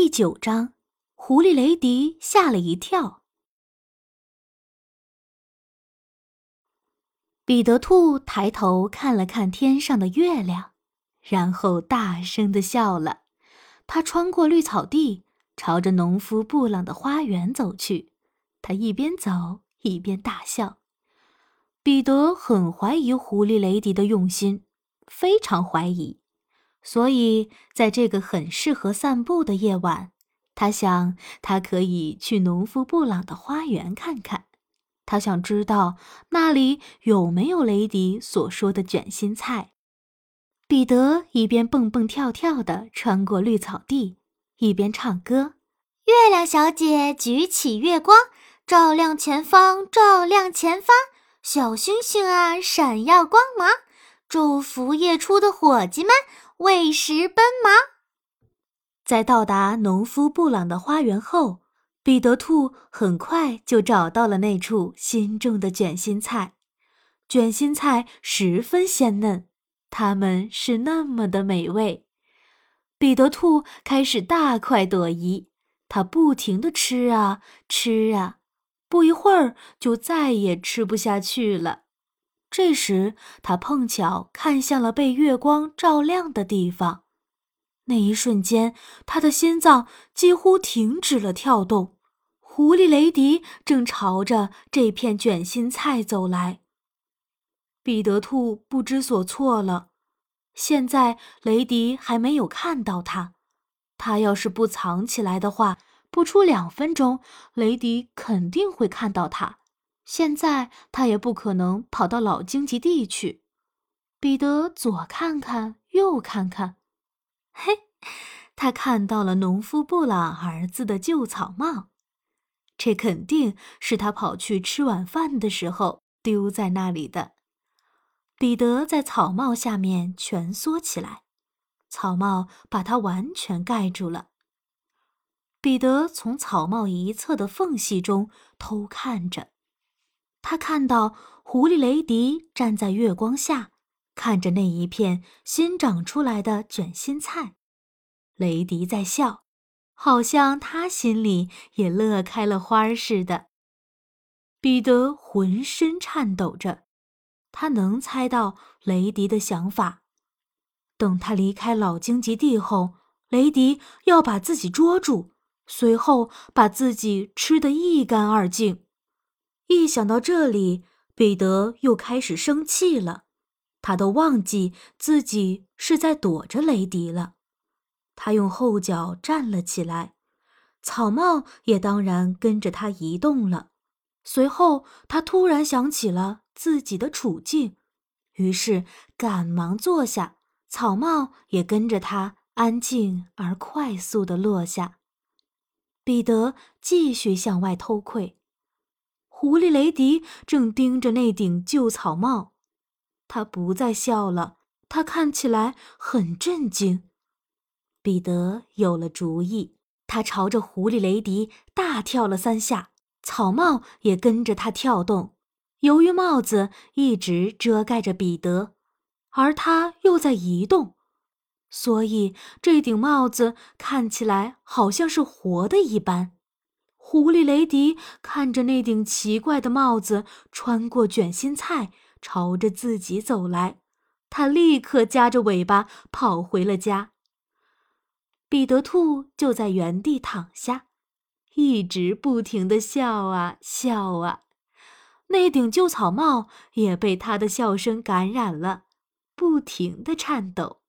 第九章，狐狸雷迪吓了一跳。彼得兔抬头看了看天上的月亮，然后大声的笑了。他穿过绿草地，朝着农夫布朗的花园走去。他一边走一边大笑。彼得很怀疑狐狸雷迪的用心，非常怀疑。所以，在这个很适合散步的夜晚，他想他可以去农夫布朗的花园看看。他想知道那里有没有雷迪所说的卷心菜。彼得一边蹦蹦跳跳地穿过绿草地，一边唱歌：“月亮小姐举起月光，照亮前方，照亮前方。小星星啊，闪耀光芒，祝福夜出的伙计们。”为食奔忙，在到达农夫布朗的花园后，彼得兔很快就找到了那处新种的卷心菜。卷心菜十分鲜嫩，它们是那么的美味。彼得兔开始大快朵颐，它不停地吃啊吃啊，不一会儿就再也吃不下去了。这时，他碰巧看向了被月光照亮的地方。那一瞬间，他的心脏几乎停止了跳动。狐狸雷迪正朝着这片卷心菜走来。彼得兔不知所措了。现在，雷迪还没有看到他。他要是不藏起来的话，不出两分钟，雷迪肯定会看到他。现在他也不可能跑到老荆棘地去。彼得左看看，右看看，嘿，他看到了农夫布朗儿子的旧草帽，这肯定是他跑去吃晚饭的时候丢在那里的。彼得在草帽下面蜷缩起来，草帽把他完全盖住了。彼得从草帽一侧的缝隙中偷看着。他看到狐狸雷迪站在月光下，看着那一片新长出来的卷心菜。雷迪在笑，好像他心里也乐开了花似的。彼得浑身颤抖着，他能猜到雷迪的想法。等他离开老荆棘地后，雷迪要把自己捉住，随后把自己吃得一干二净。一想到这里，彼得又开始生气了。他都忘记自己是在躲着雷迪了。他用后脚站了起来，草帽也当然跟着他移动了。随后，他突然想起了自己的处境，于是赶忙坐下，草帽也跟着他安静而快速地落下。彼得继续向外偷窥。狐狸雷迪正盯着那顶旧草帽，他不再笑了，他看起来很震惊。彼得有了主意，他朝着狐狸雷迪大跳了三下，草帽也跟着他跳动。由于帽子一直遮盖着彼得，而他又在移动，所以这顶帽子看起来好像是活的一般。狐狸雷迪看着那顶奇怪的帽子穿过卷心菜，朝着自己走来，他立刻夹着尾巴跑回了家。彼得兔就在原地躺下，一直不停地笑啊笑啊，那顶旧草帽也被他的笑声感染了，不停地颤抖。